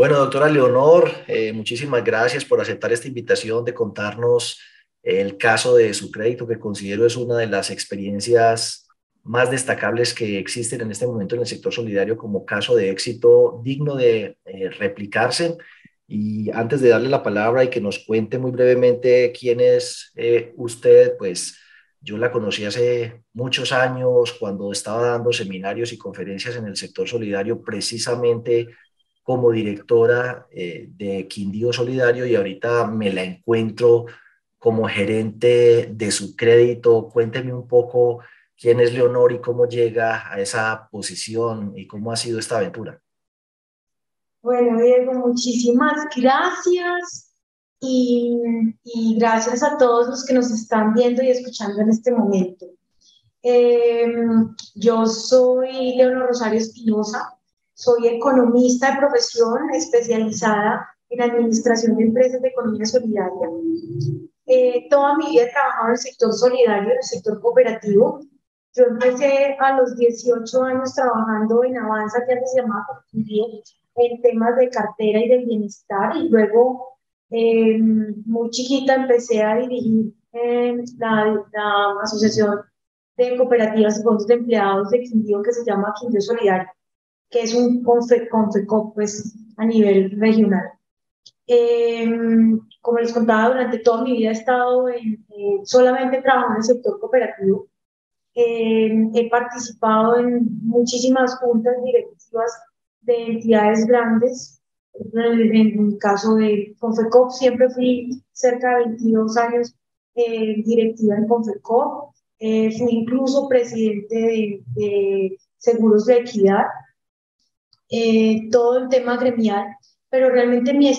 Bueno, doctora Leonor, eh, muchísimas gracias por aceptar esta invitación de contarnos el caso de su crédito, que considero es una de las experiencias más destacables que existen en este momento en el sector solidario como caso de éxito digno de eh, replicarse. Y antes de darle la palabra y que nos cuente muy brevemente quién es eh, usted, pues yo la conocí hace muchos años cuando estaba dando seminarios y conferencias en el sector solidario precisamente como directora eh, de Quindío Solidario y ahorita me la encuentro como gerente de su crédito. Cuénteme un poco quién es Leonor y cómo llega a esa posición y cómo ha sido esta aventura. Bueno, Diego, muchísimas gracias y, gracias a todos los que nos están viendo y escuchando en este momento. Em, yo soy Leonor Rosario Espinosa, soy economista de profesión especializada en administración de empresas de economía solidaria. Eh, toda mi vida he trabajado en el sector solidario, en el sector cooperativo. Yo empecé a los 18 años trabajando en Avanza, que antes se llamaba en temas de cartera y de bienestar, y luego eh, muy chiquita empecé a dirigir eh, la, la, Asociación de Cooperativas y Fondos de Empleados de Quindío, que se llama Quindío Solidario que es un CONFECOP pues, a nivel regional. Em, como les contaba, durante toda mi vida he estado en, eh, solamente trabajando en el sector cooperativo. Em, he participado en muchísimas juntas directivas de entidades grandes. En, el caso de Confecop, siempre fui cerca de 22 años eh, directiva en Confecop. Eh, fui incluso presidente de, de Seguros de Equidad. Eh, todo el tema gremial, pero realmente mi,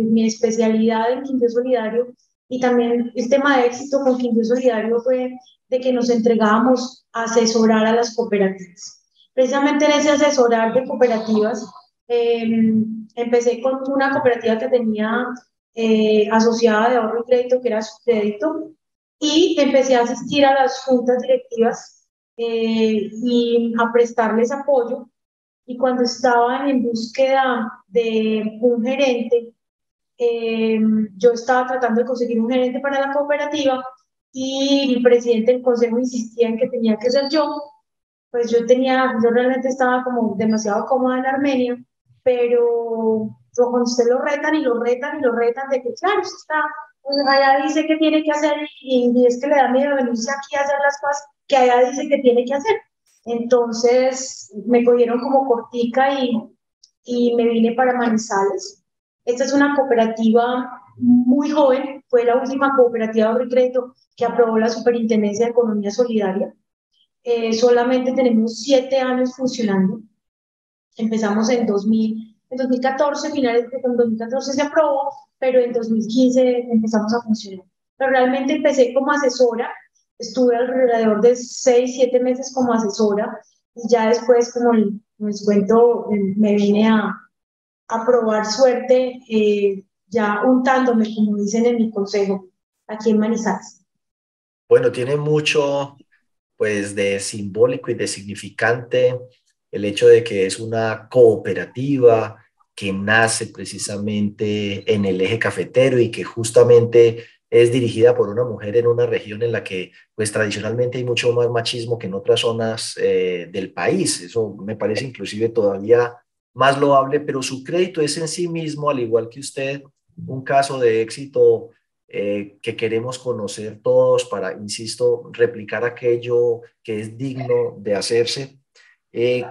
mi especialidad en Quindío Solidario y también el tema de éxito con Quindío Solidario fue de que nos entregábamos a asesorar a las cooperativas. Precisamente en ese asesorar de cooperativas, em, empecé con una cooperativa que tenía eh, asociada de ahorro y crédito, que era su crédito, y empecé a asistir a las juntas directivas eh, y a prestarles apoyo y cuando estaban en búsqueda de un gerente, eh, yo estaba tratando de conseguir un gerente para la cooperativa y el presidente del consejo insistía en que tenía que ser yo, pues yo tenía, yo realmente estaba como demasiado cómoda en Armenia, pero cuando usted lo retan y lo retan y lo retan de que claro, usted está, pues allá dice que tiene que hacer y, y es que le da miedo venirse aquí a hacer las cosas que allá dice que tiene que hacer. Entonces me cogieron como cortica y, y me vine para Manizales. Esta es una cooperativa muy joven, fue la última cooperativa de crédito que aprobó la Superintendencia de Economía Solidaria. Eh, solamente tenemos siete años funcionando. Empezamos en, 2000, en 2014, finales de 2014 se aprobó, pero en 2015 empezamos a funcionar. Pero realmente empecé como asesora estuve alrededor de seis, siete meses como asesora y ya después, como les cuento, me vine a, a probar suerte eh, ya untándome, como dicen en mi consejo, aquí en Manizales. Bueno, tiene mucho pues de simbólico y de significante el hecho de que es una cooperativa que nace precisamente en el eje cafetero y que justamente es dirigida por una mujer en una región en la que pues tradicionalmente hay mucho más machismo que en otras zonas eh, del país. Eso me parece inclusive todavía más loable, pero su crédito es en sí mismo, al igual que usted, un caso de éxito eh, que queremos conocer todos para, insisto, replicar aquello que es digno de hacerse. Eh,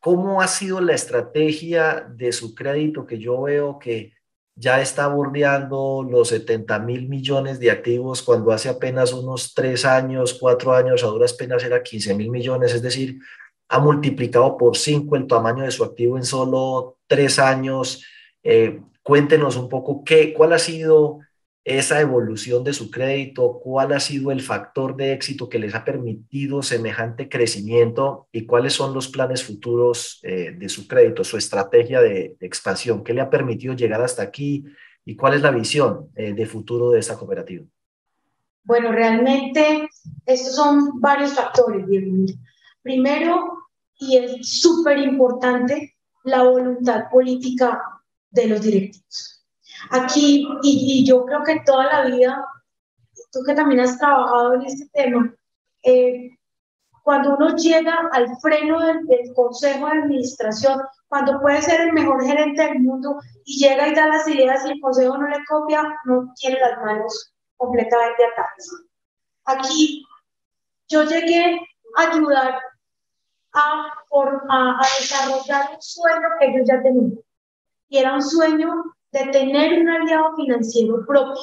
¿Cómo ha sido la estrategia de su crédito que yo veo que ya está bordeando los 70 mil millones de activos cuando hace apenas unos tres años, cuatro años, a duras penas era 15 mil millones, es decir, ha multiplicado por cinco el tamaño de su activo en solo tres años. Eh, cuéntenos un poco qué, cuál ha sido esa evolución de su crédito, cuál ha sido el factor de éxito que les ha permitido semejante crecimiento y cuáles son los planes futuros eh, de su crédito, su estrategia de, expansión, qué le ha permitido llegar hasta aquí y cuál es la visión eh, de futuro de esta cooperativa. Bueno, realmente estos son varios factores. Primero, y es súper importante, la voluntad política de los directivos. Aquí, y, yo creo que toda la vida, tú que también has trabajado en este tema, eh, cuando uno llega al freno del, consejo de administración, cuando puede ser el mejor gerente del mundo y llega y da las ideas y el consejo no le copia, no tiene las manos completamente atadas. Aquí yo llegué a ayudar a, a, desarrollar un sueño que yo ya tenía. Y era un sueño de tener un aliado financiero propio,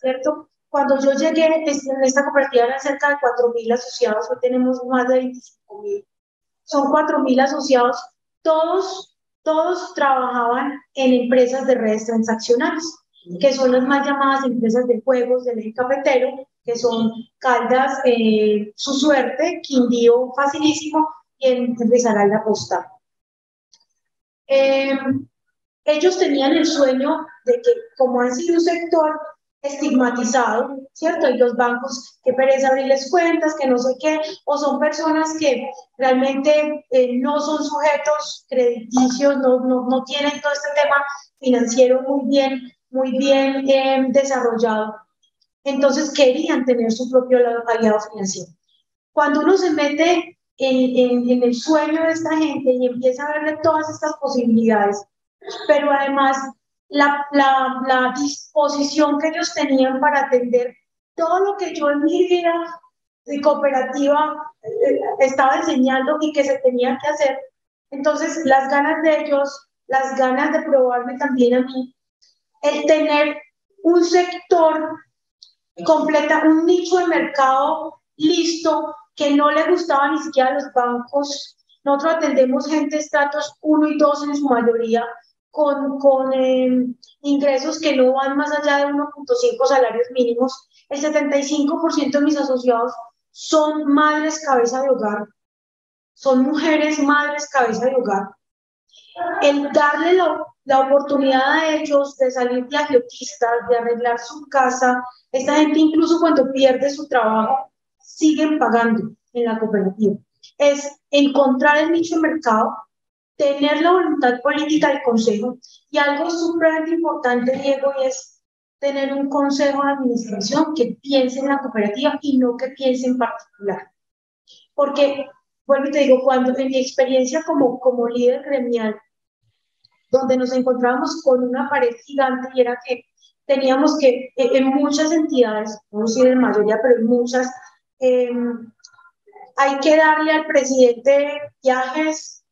¿cierto? Cuando yo llegué, en esta cooperativa eran cerca de 4.000 asociados, hoy tenemos más de 25.000. Son 4.000 asociados, todos, todos trabajaban en empresas de redes transaccionales, que son las más llamadas empresas de juegos del eje cafetero, que son Caldas, eh, Su Suerte, Quindío Facilísimo y en Risaralda Postal. Eh, ellos tenían el sueño de que, como han sido un sector estigmatizado, ¿cierto? Y los bancos que pereza abrirles cuentas, que no sé qué, o son personas que realmente eh, no son sujetos crediticios, no, no, no, tienen todo este tema financiero muy bien, muy bien eh, desarrollado. Entonces querían tener su propio aliado financiero. Cuando uno se mete en, en, en el sueño de esta gente y empieza a verle todas estas posibilidades, pero además la, la, la, disposición que ellos tenían para atender todo lo que yo en mi vida de cooperativa eh, estaba enseñando y que se tenía que hacer. Entonces, las ganas de ellos, las ganas de probarme también a mí, el tener un sector completa, un nicho de mercado listo que no le gustaba ni siquiera a los bancos. Nosotros atendemos gente estratos 1 y 2 en su mayoría, con, con eh, ingresos que no van más allá de 1.5 salarios mínimos. El 75% de mis asociados son madres cabeza de hogar, son mujeres madres cabeza de hogar. El darle la, la oportunidad a ellos de salir de agiotistas, de arreglar su casa, esta gente incluso cuando pierde su trabajo, siguen pagando en la cooperativa. Es encontrar el nicho de mercado, tener la voluntad política del consejo y algo súper importante, Diego, es tener un consejo de administración que piense en la cooperativa y no que piense en particular. Porque, bueno, te digo, cuando en mi experiencia como, como líder gremial, donde nos encontrábamos con una pared gigante y era que teníamos que, en muchas entidades, no decir en mayoría, pero en muchas, em, hay que darle al presidente viajes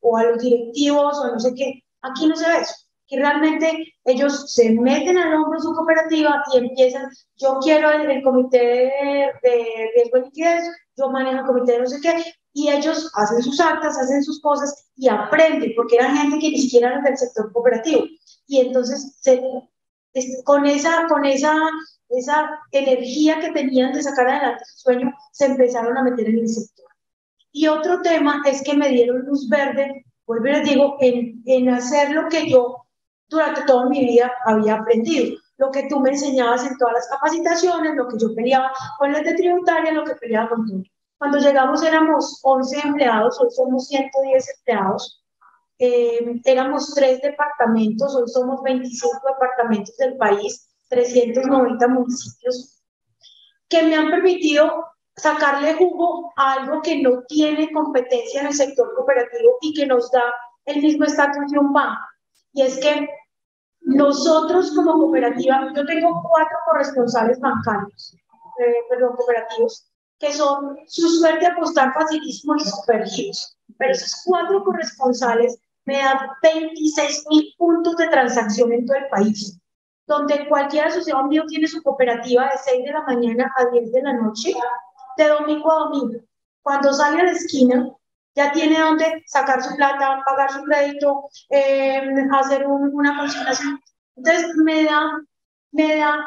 o a los directivos o no sé qué. Aquí no se ve eso. Aquí realmente ellos se meten al hombro de su cooperativa y empiezan, yo quiero el, comité de, riesgo de liquidez, yo manejo el comité de no sé qué, y ellos hacen sus actas, hacen sus cosas y aprenden, porque eran gente que ni siquiera era del sector cooperativo. Y entonces, con esa, con esa, esa energía que tenían de sacar adelante su sueño, se empezaron a meter en el sector. Y otro tema es que me dieron luz verde, vuelvo y les digo, en, en hacer lo que yo durante toda mi vida había aprendido. Lo que tú me enseñabas en todas las capacitaciones, lo que yo peleaba con las de tributaria, lo que peleaba con tú. Cuando llegamos éramos 11 empleados, hoy somos 110 empleados. Eh, éramos tres departamentos, hoy somos 25 departamentos del país, 390 municipios, que me han permitido sacarle jugo a algo que no tiene competencia en el sector cooperativo y que nos da el mismo estatus de un banco. Y es que nosotros como cooperativa, yo tengo cuatro corresponsales bancarios, eh, perdón, cooperativos, que son su suerte apostar facilísimo y supergiros. Pero esos cuatro corresponsales me dan 26 mil puntos de transacción en todo el país, donde cualquier asociado mío tiene su cooperativa de 6 de la mañana a 10 de la noche de domingo a domingo. Cuando sale a la esquina, ya tiene donde sacar su plata, pagar su crédito, eh, hacer una consignación. Entonces, me da, me da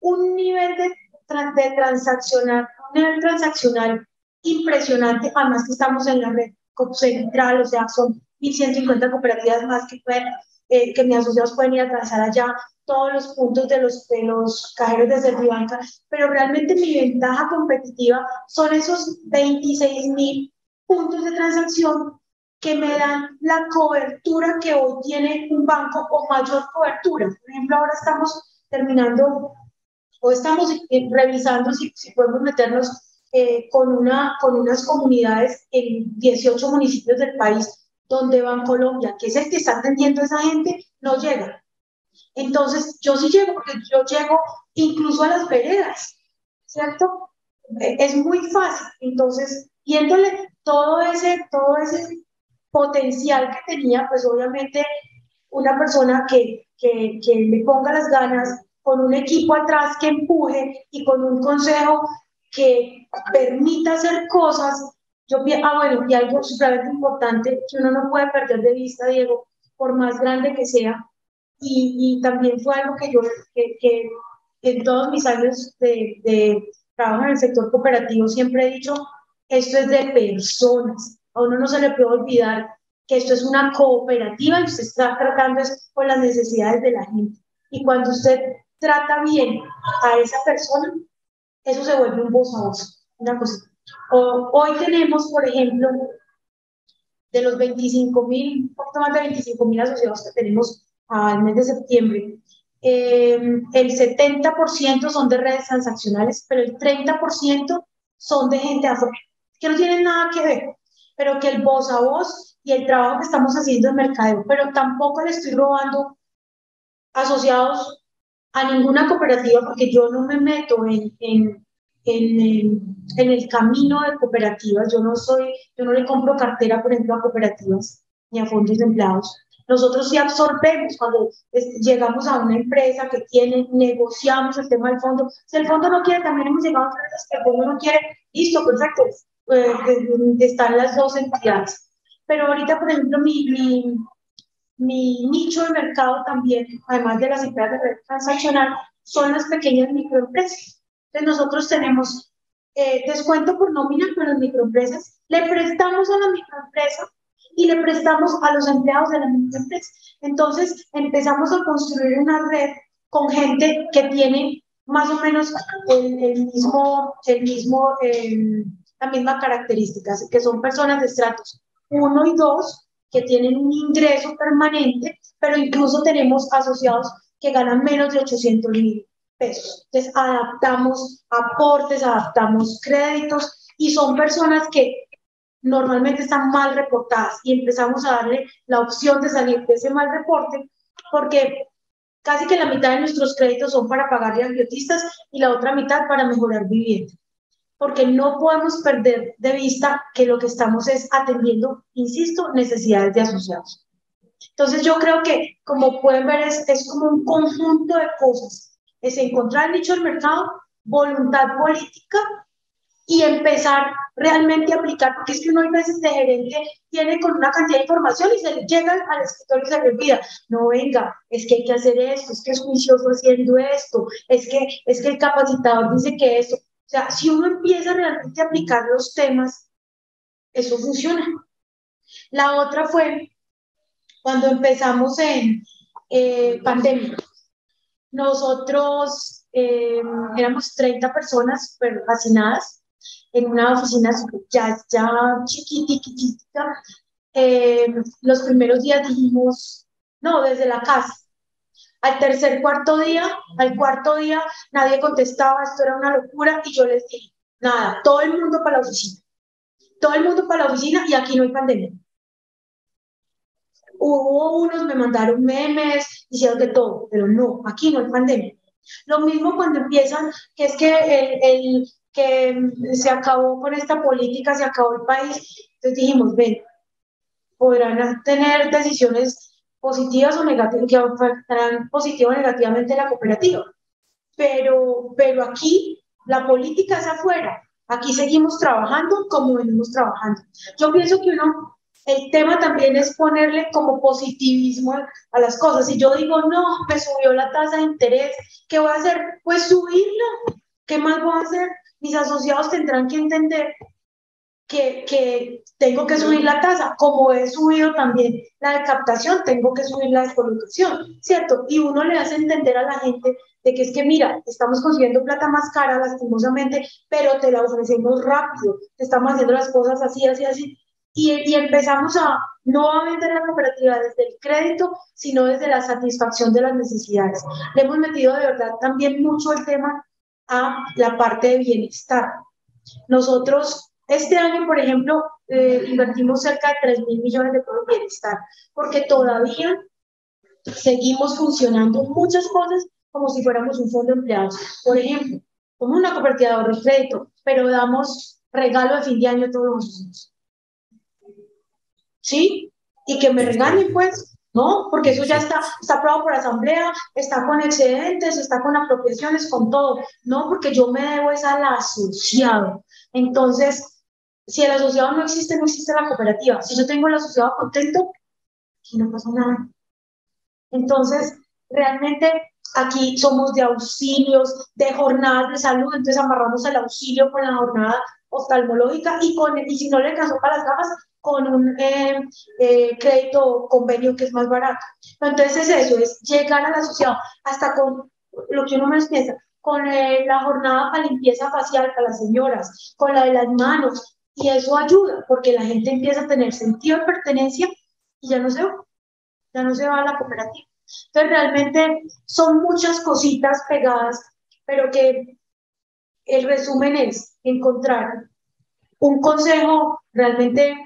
un nivel de, de transaccional, un nivel transaccional impresionante, además que estamos en la red central, o sea, son 1.150 cooperativas más que, pueden, eh, que mis asociados pueden ir a transar allá, todos los puntos de los, de los cajeros de Servibanca, pero realmente mi ventaja competitiva son esos 26 mil puntos de transacción que me dan la cobertura que hoy tiene un banco o mayor cobertura. Por ejemplo, ahora estamos terminando o estamos revisando si, si podemos meternos eh, con, una, con unas comunidades en 18 municipios del país donde Colombia, que es el que está atendiendo a esa gente, no llega. Entonces, yo sí llego, porque yo llego incluso a las veredas, ¿cierto? E, es muy fácil. Entonces, viéndole todo ese, todo ese potencial que tenía, pues obviamente una persona que, que, que le ponga las ganas, con un equipo atrás que empuje y con un consejo que permita hacer cosas. Yo, ah, bueno, y algo súper importante que uno no puede perder de vista, Diego, por más grande que sea, y, y también fue algo que yo, que, que en todos mis años de, de trabajo en el sector cooperativo siempre he dicho, esto es de personas, a uno no se le puede olvidar que esto es una cooperativa y usted está tratando con las necesidades de la gente. Y cuando usted trata bien a esa persona, eso se vuelve un voz a voz, una cosa. hoy tenemos, por ejemplo, de los 25 mil, poquito más de 25 mil asociados que tenemos al mes de septiembre, eh, el 70% son de redes transaccionales, pero el 30% son de gente afuera, que no tienen nada que ver, pero que el voz a voz y el trabajo que estamos haciendo en mercadeo, pero tampoco le estoy robando asociados a ninguna cooperativa porque yo no me meto en, en, en, en, el camino de cooperativas. Yo no soy, yo no le compro cartera, por ejemplo, a cooperativas ni a fondos de empleados. Nosotros sí absorbemos cuando llegamos a una empresa que tiene, negociamos el tema del fondo. Si el fondo no quiere, también hemos llegado a empresas que el fondo no quiere, listo, perfecto, eh, están las dos entidades. Pero ahorita, por ejemplo, mi, mi, mi nicho de mercado también, además de las empresas de red transaccional, son las pequeñas microempresas. Entonces nosotros tenemos eh, descuento por nómina con las microempresas, le prestamos a la microempresa y le prestamos a los empleados de la microempresa. Entonces empezamos a construir una red con gente que tiene más o menos el, mismo, el mismo, eh, la misma característica, que son personas de estratos 1 y 2, que tienen un ingreso permanente, pero incluso tenemos asociados que ganan menos de 800 mil pesos. Entonces, adaptamos aportes, adaptamos créditos y son personas que normalmente están mal reportadas y empezamos a darle la opción de salir de ese mal reporte porque casi que la mitad de nuestros créditos son para pagarle a biotistas y la otra mitad para mejorar vivienda porque no podemos perder de vista que lo que estamos es atendiendo, insisto, necesidades de asociados. Entonces yo creo que, como pueden ver, es, es como un conjunto de cosas. Es encontrar el nicho del mercado, voluntad política y empezar realmente a aplicar, porque es que uno a veces de gerente tiene con una cantidad de información y se le llega al escritorio y se le olvida, no venga, es que hay que hacer esto, es que es juicioso haciendo esto, es que, es que el capacitador dice que esto, o sea, si uno empieza realmente a aplicar los temas, eso funciona. La otra fue cuando empezamos en eh, pandemia. Nosotros eh, éramos 30 personas fascinadas en una oficina ya, ya chiquitita. Eh, los primeros días dijimos, no, desde la casa. Al tercer, cuarto día, al cuarto día, nadie contestaba, esto era una locura, y yo les dije, nada, todo el mundo para la oficina. Todo el mundo para la oficina y aquí no hay pandemia. Hubo unos, me mandaron memes, hicieron de todo, pero no, aquí no hay pandemia. Lo mismo cuando empiezan, que es que el, el que se acabó con esta política, se acabó el país. Entonces dijimos, ven, podrán tener decisiones positivas o negativas, que afectarán positivo o negativamente la cooperativa. Pero, pero aquí la política es afuera. Aquí seguimos trabajando como venimos trabajando. Yo pienso que uno, el tema también es ponerle como positivismo a las cosas. Si yo digo, no, me subió la tasa de interés, ¿qué voy a hacer? Pues subirlo. ¿Qué más voy a hacer? Mis asociados tendrán que entender que, tengo que subir la tasa, como he subido también la de captación, tengo que subir la de colocación, ¿cierto? Y uno le hace entender a la gente de que es que, mira, estamos consiguiendo plata más cara, lastimosamente, pero te la ofrecemos rápido, te estamos haciendo las cosas así, así, así. Y, empezamos a no a vender la cooperativa desde el crédito, sino desde la satisfacción de las necesidades. Le hemos metido de verdad también mucho el tema a la parte de bienestar. Nosotros este año, por ejemplo, eh, invertimos cerca de 3 mil millones de pesos en bienestar, porque todavía seguimos funcionando muchas cosas como si fuéramos un fondo de empleados. Por ejemplo, como una cooperativa de crédito, pero damos regalo de fin de año todos los años. ¿Sí? Y que me regañen, pues, ¿no? Porque eso ya está, está aprobado por asamblea, está con excedentes, está con apropiaciones, con todo. No, porque yo me debo es al asociado. Entonces, si el asociado no existe, no existe la cooperativa. Si yo tengo el asociado contento, aquí no pasa nada. Entonces, realmente aquí somos de auxilios, de jornadas de salud, entonces amarramos el auxilio con la jornada oftalmológica y, con, y si no le alcanzó para las gafas, con un eh, eh, crédito convenio que es más barato. Entonces es eso, es llegar al asociado, hasta con lo que uno más piensa, con eh, la jornada para limpieza facial para las señoras, con la de las manos, y eso ayuda, porque la gente empieza a tener sentido de pertenencia y ya no se va, ya no se va a la cooperativa. Entonces, realmente son muchas cositas pegadas, pero que el resumen es encontrar un consejo realmente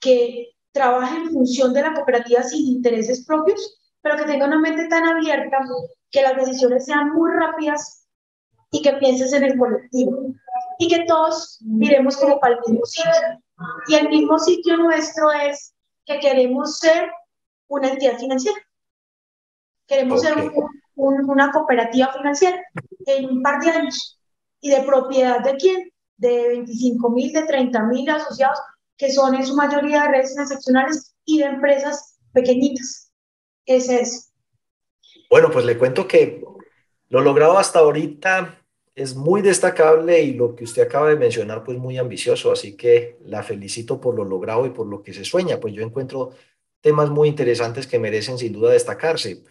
que trabaje en función de la cooperativa sin intereses propios, pero que tenga una mente tan abierta que las decisiones sean muy rápidas y que pienses en el colectivo y que todos miremos como para el mismo sitio. Y el mismo sitio nuestro es que queremos ser una entidad financiera. Queremos ser una cooperativa financiera en un par de años. ¿Y de propiedad de quién? De 25 mil, de 30 mil asociados, que son en su mayoría de redes excepcionales y de empresas pequeñitas. Ese es. Bueno, pues le cuento que lo logrado hasta ahorita es muy destacable y lo que usted acaba de mencionar, pues muy ambicioso. Así que la felicito por lo logrado y por lo que se sueña. Pues yo encuentro temas muy interesantes que merecen sin duda destacarse.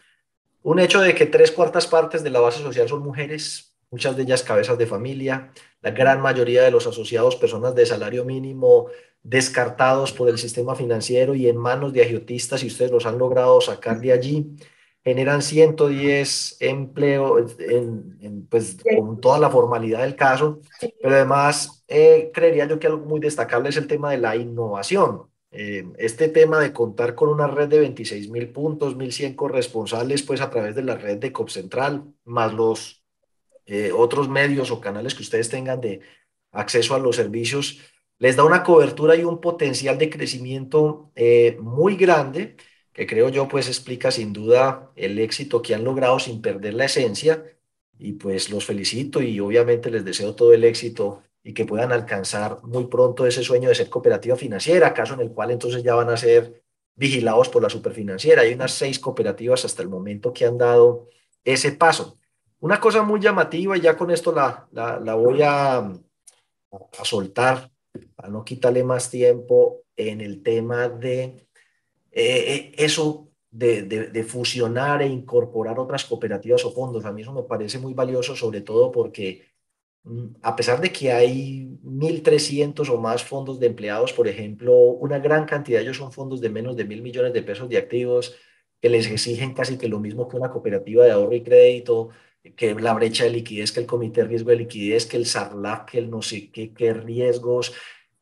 Un hecho de que tres cuartas partes de la base social son mujeres, muchas de ellas cabezas de familia, la gran mayoría de los asociados personas de salario mínimo descartados por el sistema financiero y en manos de agiotistas y ustedes los han logrado sacar de allí, generan 110 empleos en, pues, con toda la formalidad del caso, pero además eh, creería yo que algo muy destacable es el tema de la innovación. Eh, este tema de contar con una red de 26 mil puntos, 1.100 corresponsales, pues a través de la red de COP Central, más los eh, otros medios o canales que ustedes tengan de acceso a los servicios, les da una cobertura y un potencial de crecimiento eh, muy grande, que creo yo pues explica sin duda el éxito que han logrado sin perder la esencia. Y pues los felicito y obviamente les deseo todo el éxito y que puedan alcanzar muy pronto ese sueño de ser cooperativa financiera, caso en el cual entonces ya van a ser vigilados por la superfinanciera. Hay unas seis cooperativas hasta el momento que han dado ese paso. Una cosa muy llamativa, y ya con esto la, la, voy a, a soltar, para no quitarle más tiempo en el tema de eh, eh, eso de, de, de, fusionar e incorporar otras cooperativas o fondos. A mí eso me parece muy valioso, sobre todo porque a pesar de que hay 1.300 o más fondos de empleados, por ejemplo, una gran cantidad de ellos son fondos de menos de mil millones de pesos de activos que les exigen casi que lo mismo que una cooperativa de ahorro y crédito, que la brecha de liquidez, que el comité de riesgo de liquidez, que el SARLAC, que el no sé qué, qué riesgos.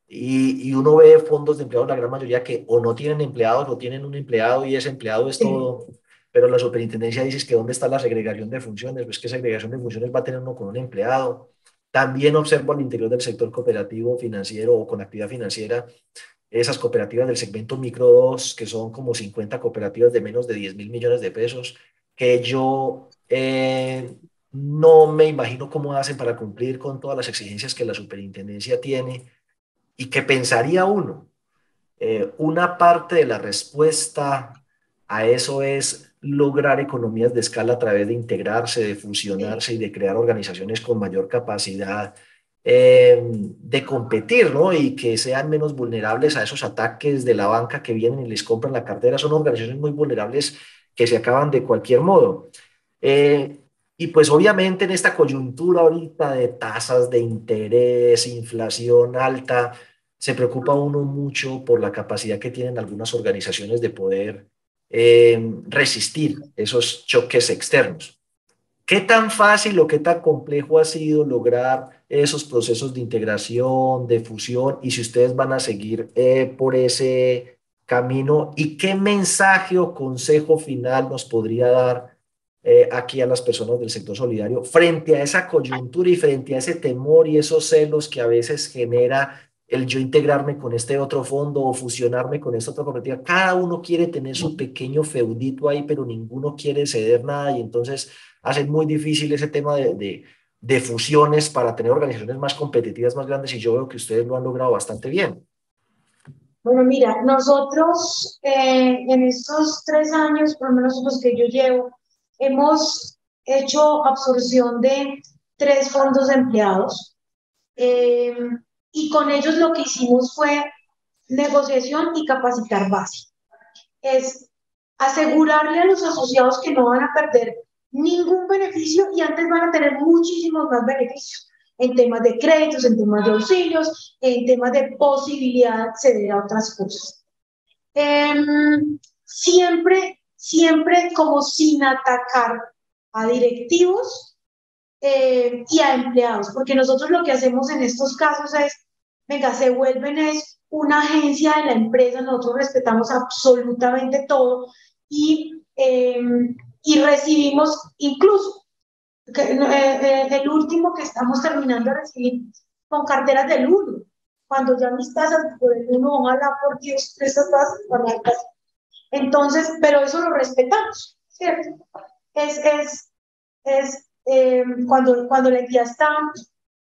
Y, y, uno ve fondos de empleados, la gran mayoría que o no tienen empleados o tienen un empleado y ese empleado es todo. Pero la superintendencia dice que dónde está la segregación de funciones, pues que segregación de funciones va a tener uno con un empleado. También observo al interior del sector cooperativo financiero o con actividad financiera esas cooperativas del segmento micro 2, que son como 50 cooperativas de menos de 10 mil millones de pesos, que yo eh, no me imagino cómo hacen para cumplir con todas las exigencias que la superintendencia tiene y que pensaría uno, eh, una parte de la respuesta a eso es lograr economías de escala a través de integrarse, de fusionarse y de crear organizaciones con mayor capacidad eh, de competir, ¿no? Y que sean menos vulnerables a esos ataques de la banca que vienen y les compran la cartera. Son organizaciones muy vulnerables que se acaban de cualquier modo. Eh, y pues obviamente en esta coyuntura ahorita de tasas de interés, inflación alta, se preocupa uno mucho por la capacidad que tienen algunas organizaciones de poder eh, resistir esos choques externos. ¿Qué tan fácil o qué tan complejo ha sido lograr esos procesos de integración, de fusión y si ustedes van a seguir eh, por ese camino y qué mensaje o consejo final nos podría dar eh, aquí a las personas del sector solidario frente a esa coyuntura y frente a ese temor y esos celos que a veces genera el yo integrarme con este otro fondo o fusionarme con esta otra cooperativa. Cada uno quiere tener su pequeño feudito ahí, pero ninguno quiere ceder nada y entonces hace muy difícil ese tema de, de, fusiones para tener organizaciones más competitivas, más grandes y yo veo que ustedes lo han logrado bastante bien. Bueno, mira, nosotros eh, en estos tres años, por lo menos los que yo llevo, hemos hecho absorción de tres fondos de empleados. Eh, y con ellos lo que hicimos fue negociación y capacitar base. Es asegurarle a los asociados que no van a perder ningún beneficio y antes van a tener muchísimos más beneficios en temas de créditos, en temas de auxilios, en temas de posibilidad de acceder a otras cosas. Em, siempre, siempre como sin atacar a directivos eh, y a empleados, porque nosotros lo que hacemos en estos casos es venga, se vuelven es una agencia de la empresa, nosotros respetamos absolutamente todo y, em, y recibimos incluso eh, eh, el último que estamos terminando de recibir con carteras del uno, cuando ya mis tasas por el uno, ojalá por Dios, esas tasas para Entonces, pero eso lo respetamos, ¿cierto? Es, es, es em, cuando, cuando la entidad está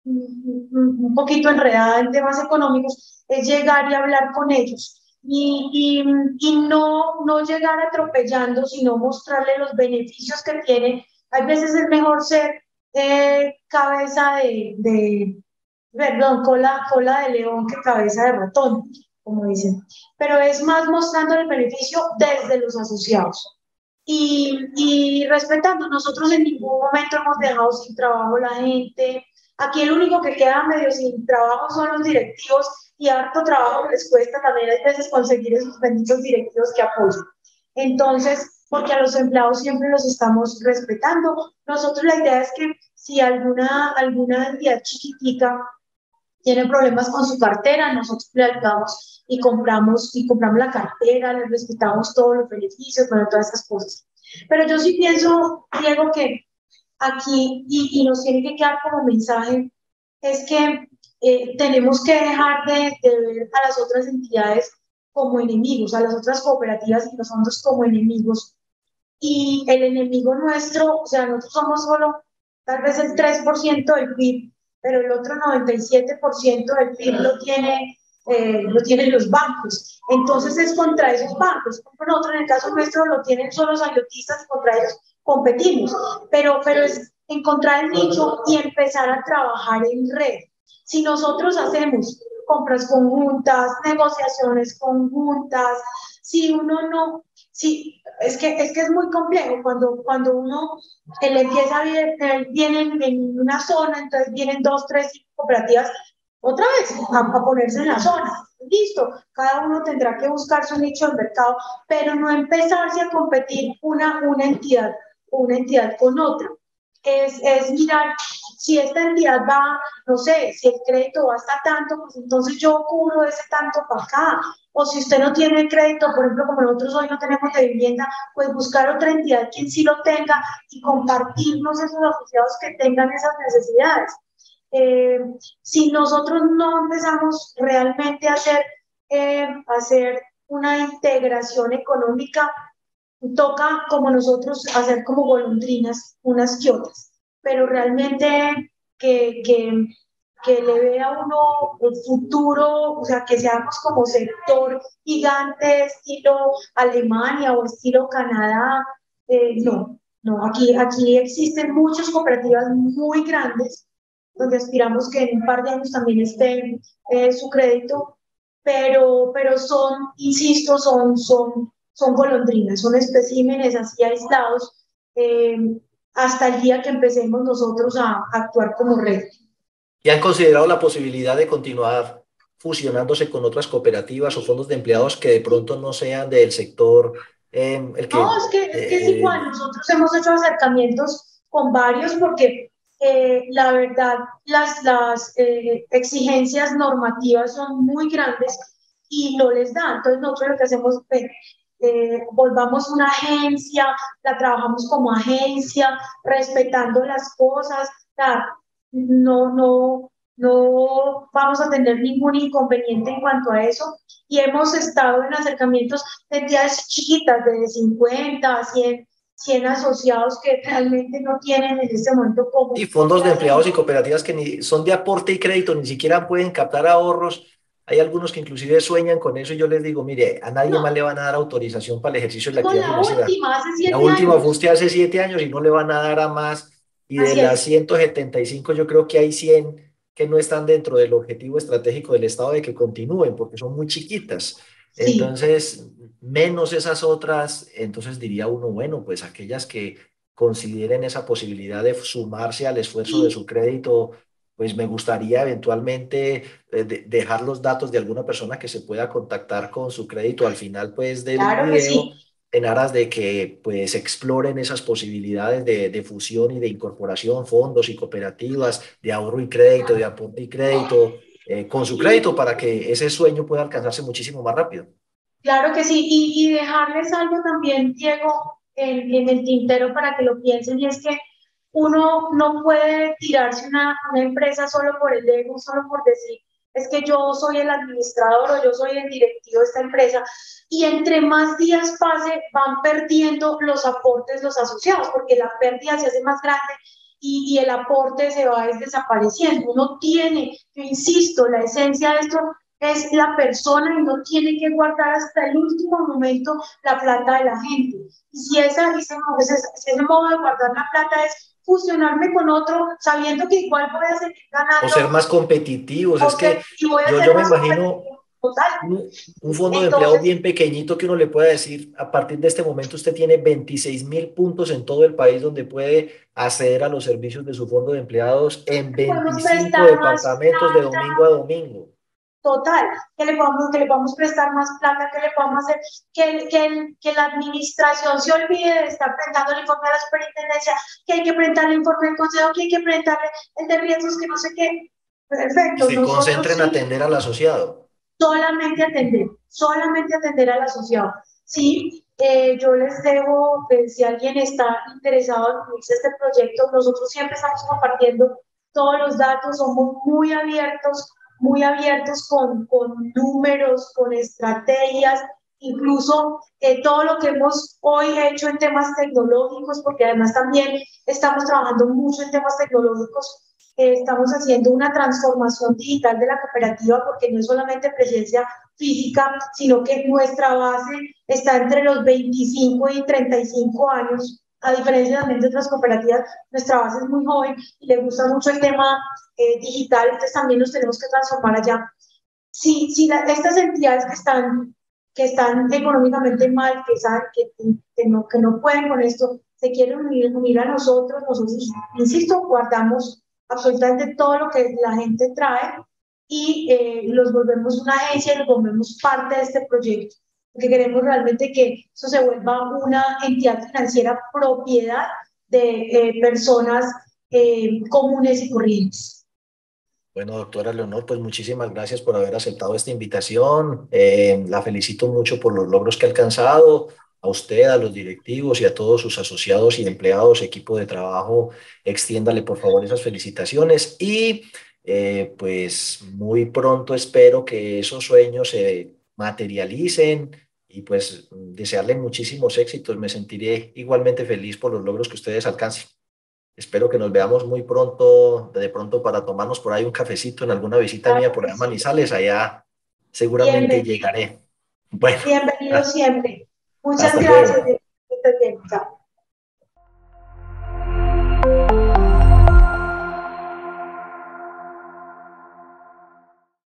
un poquito enredada en temas económicos, es llegar y hablar con ellos. Y, y, no, no llegar atropellando, sino mostrarle los beneficios que tiene. Hay veces es mejor ser eh, cabeza de, de, perdón, cola, cola de león que cabeza de ratón, como dicen. Pero es más mostrando el beneficio desde los asociados. Y, y respetando, nosotros en ningún momento hemos dejado sin trabajo la gente, Aquí el único que queda medio sin trabajo son los directivos y harto trabajo les cuesta también a veces conseguir esos benditos directivos que apoyen. Entonces, porque a los empleados siempre los estamos respetando. Nosotros la idea es que si alguna, alguna entidad chiquitica tiene problemas con su cartera, nosotros le ayudamos y compramos, y compramos la cartera, le respetamos todos los beneficios, bueno, todas esas cosas. Pero yo sí pienso, Diego, que aquí y, nos tiene que quedar como mensaje es que eh, tenemos que dejar de, ver a las otras entidades como enemigos, a las otras cooperativas y los fondos como enemigos. Y el enemigo nuestro, o sea, nosotros somos solo tal vez el 3% del PIB, pero el otro 97% del PIB lo tiene eh, lo tienen los bancos. Entonces es contra esos bancos. Nosotros en el caso nuestro lo tienen solo los ayotistas y contra ellos competimos, pero, pero es encontrar el nicho y empezar a trabajar en red. Si nosotros hacemos compras conjuntas, negociaciones conjuntas, si uno no, si, es, que, es que es muy complejo cuando, cuando uno le empieza a ver, vienen en una zona, entonces vienen dos, tres cooperativas, otra vez a, a ponerse en la zona. Listo, cada uno tendrá que buscar su nicho de mercado, pero no empezarse a competir una, una entidad una entidad con otra. Es, es mirar si esta entidad va, no sé, si el crédito va hasta tanto, pues entonces yo cubro ese tanto para acá. O si usted no tiene crédito, por ejemplo, como nosotros hoy no tenemos de vivienda, pues buscar otra entidad quien sí lo tenga y compartirnos esos asociados que tengan esas necesidades. Eh, si nosotros no empezamos realmente a hacer, eh, hacer una integración económica, toca como nosotros hacer como golondrinas unas quiotas, pero realmente que, que, que le vea uno el futuro, o sea, que seamos como sector gigante estilo Alemania o estilo Canadá, eh, no, no, aquí, aquí existen muchas cooperativas muy grandes donde aspiramos que en un par de años también esté eh, su crédito, pero, pero son, insisto, son, son son golondrinas, son especímenes así aislados eh, hasta el día que empecemos nosotros a, actuar como red. ¿Y han considerado la posibilidad de continuar fusionándose con otras cooperativas o fondos de empleados que de pronto no sean del sector. Em, el que, no, es que, es, que es igual, nosotros hemos hecho acercamientos con varios porque eh, la verdad las, las eh, exigencias normativas son muy grandes y no les da. Entonces nosotros lo que hacemos es eh, volvamos una agencia, la trabajamos como agencia, respetando las cosas, no, no, no vamos a tener ningún inconveniente en cuanto a eso. Y hemos estado en acercamientos de entidades chiquitas, de 50 100, 100 asociados que realmente no tienen en este momento como... Y fondos de empleados y cooperativas que ni, son de aporte y crédito, ni siquiera pueden captar ahorros hay algunos que inclusive sueñan con eso y yo les digo, mire, a nadie más le van a dar autorización para el ejercicio de la actividad la Última, hace siete la última fue usted hace siete años y no le van a dar a más. Y de las 175 yo creo que hay 100 que no están dentro del objetivo estratégico del Estado de que continúen porque son muy chiquitas. Entonces, menos esas otras, entonces diría uno, bueno, pues aquellas que consideren esa posibilidad de sumarse al esfuerzo de su crédito pues me gustaría eventualmente eh, dejar los datos de alguna persona que se pueda contactar con su crédito al final pues del video en aras de que pues exploren esas posibilidades de, de, fusión y de incorporación, fondos y cooperativas, de ahorro y crédito, de aporte y crédito, eh, con su crédito para que ese sueño pueda alcanzarse muchísimo más rápido. Claro que sí, y, y dejarles algo también, Diego, en, en el tintero para que lo piensen, y es que uno no puede tirarse una, una empresa solo por el ego, solo por decir, es que yo soy el administrador o yo soy el directivo de esta empresa. Y entre más días pase, van perdiendo los aportes los asociados, porque la pérdida se hace más grande y, y el aporte se va desapareciendo. Uno tiene, yo insisto, la esencia de esto es la persona y no tiene que guardar hasta el último momento la plata de la gente. Y si, esa, si ese modo de guardar la plata es fusionarme con otro sabiendo que igual voy a seguir ganando. O ser más competitivos. es que yo, yo me imagino un, fondo de empleado bien pequeñito que uno le pueda decir, a partir de este momento usted tiene 26 mil puntos en todo el país donde puede acceder a los servicios de su fondo de empleados en 25 departamentos de domingo a domingo total, que le podamos, que le podamos prestar más plata, que le podamos hacer, que, que, que la administración se olvide de estar presentando el informe a la superintendencia, que hay que presentar el informe del consejo, que hay que presentar el de riesgos, que no sé qué. Perfecto. Se concentren en atender al asociado. Solamente atender, solamente atender al asociado. Sí, eh, yo les debo, pues, si alguien está interesado en unirse este proyecto, nosotros siempre estamos compartiendo todos los datos, somos muy abiertos muy abiertos con, con números, con estrategias, incluso eh, todo lo que hemos hoy hecho en temas tecnológicos, porque además también estamos trabajando mucho en temas tecnológicos, eh, estamos haciendo una transformación digital de la cooperativa, porque no es solamente presencia física, sino que nuestra base está entre los 25 y 35 años a diferencia también de otras cooperativas, nuestra base es muy joven y le gusta mucho el tema eh, digital, entonces también nos tenemos que transformar allá. Si, si estas entidades que están, que están económicamente mal, que, saben, que, que, no, que no pueden con esto, se quieren unir, unir a nosotros, nosotros, insisto, guardamos absolutamente todo lo que la gente trae y eh, los volvemos una agencia y los volvemos parte de este proyecto porque queremos realmente que eso se vuelva una entidad financiera propiedad de eh, personas eh, comunes y corrientes. Bueno, doctora Leonor, pues muchísimas gracias por haber aceptado esta invitación. Eh, la felicito mucho por los logros que ha alcanzado. A usted, a los directivos y a todos sus asociados y empleados, equipo de trabajo, extiéndale por favor esas felicitaciones y pues muy pronto espero que esos sueños se materialicen y pues desearle muchísimos éxitos. Me sentiré igualmente feliz por los logros que ustedes alcancen. Espero que nos veamos muy pronto, de pronto para tomarnos por ahí un cafecito en alguna visita mía por allá Manizales. Allá seguramente llegaré. Bueno, Bienvenido siempre. Muchas gracias.